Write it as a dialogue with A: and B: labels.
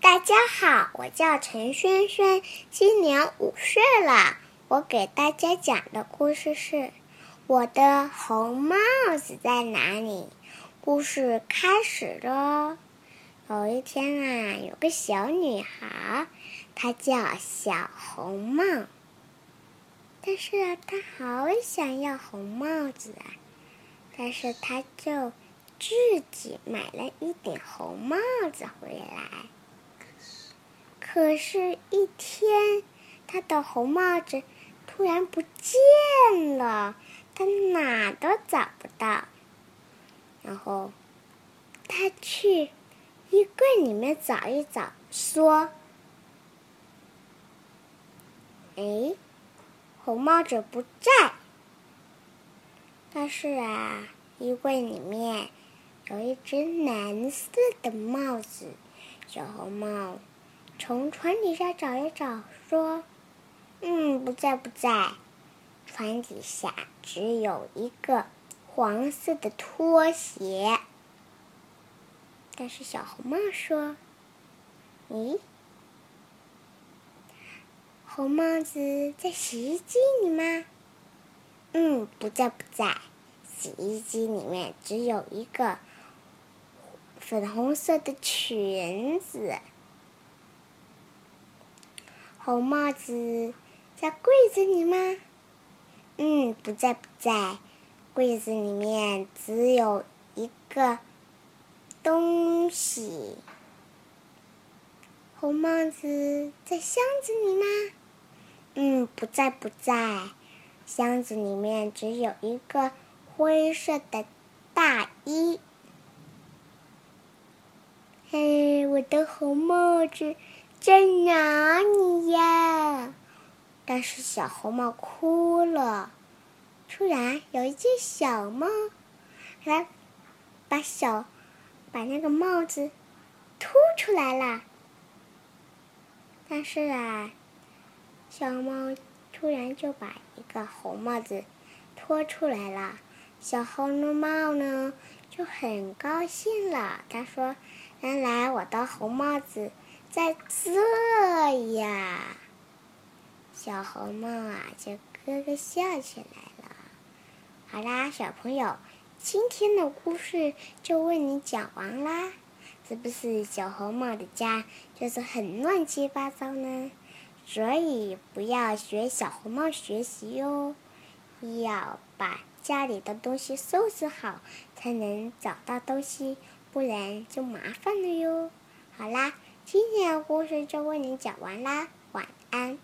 A: 大家好，我叫陈轩轩，今年五岁了。我给大家讲的故事是《我的红帽子在哪里》。故事开始了。有一天啊，有个小女孩，她叫小红帽。但是啊，她好想要红帽子啊，但是她就自己买了一顶红帽子回来。可是，一天，他的红帽子突然不见了，他哪都找不到。然后，他去衣柜里面找一找，说：“哎，红帽子不在。”但是啊，衣柜里面有一只蓝色的帽子，小红帽。从床底下找一找，说：“嗯，不在，不在。床底下只有一个黄色的拖鞋。”但是小红帽说：“咦，红帽子在洗衣机里吗？”“嗯，不在，不在。洗衣机里面只有一个粉红色的裙子。”红帽子在柜子里吗？嗯，不在，不在。柜子里面只有一个东西。红帽子在箱子里吗？嗯，不在，不在。箱子里面只有一个灰色的大衣。我的红帽子。在哪里呀？但是小红帽哭了。突然，有一只小猫来把小把那个帽子吐出来了。但是啊，小猫突然就把一个红帽子拖出来了。小红帽呢就很高兴了。他说：“原来我的红帽子。”在这呀，小红帽啊，就咯咯笑起来了。好啦，小朋友，今天的故事就为你讲完啦。是不是小红帽的家就是很乱七八糟呢？所以不要学小红帽学习哟，要把家里的东西收拾好，才能找到东西，不然就麻烦了哟。好啦。今天的故事就为你讲完啦，晚安。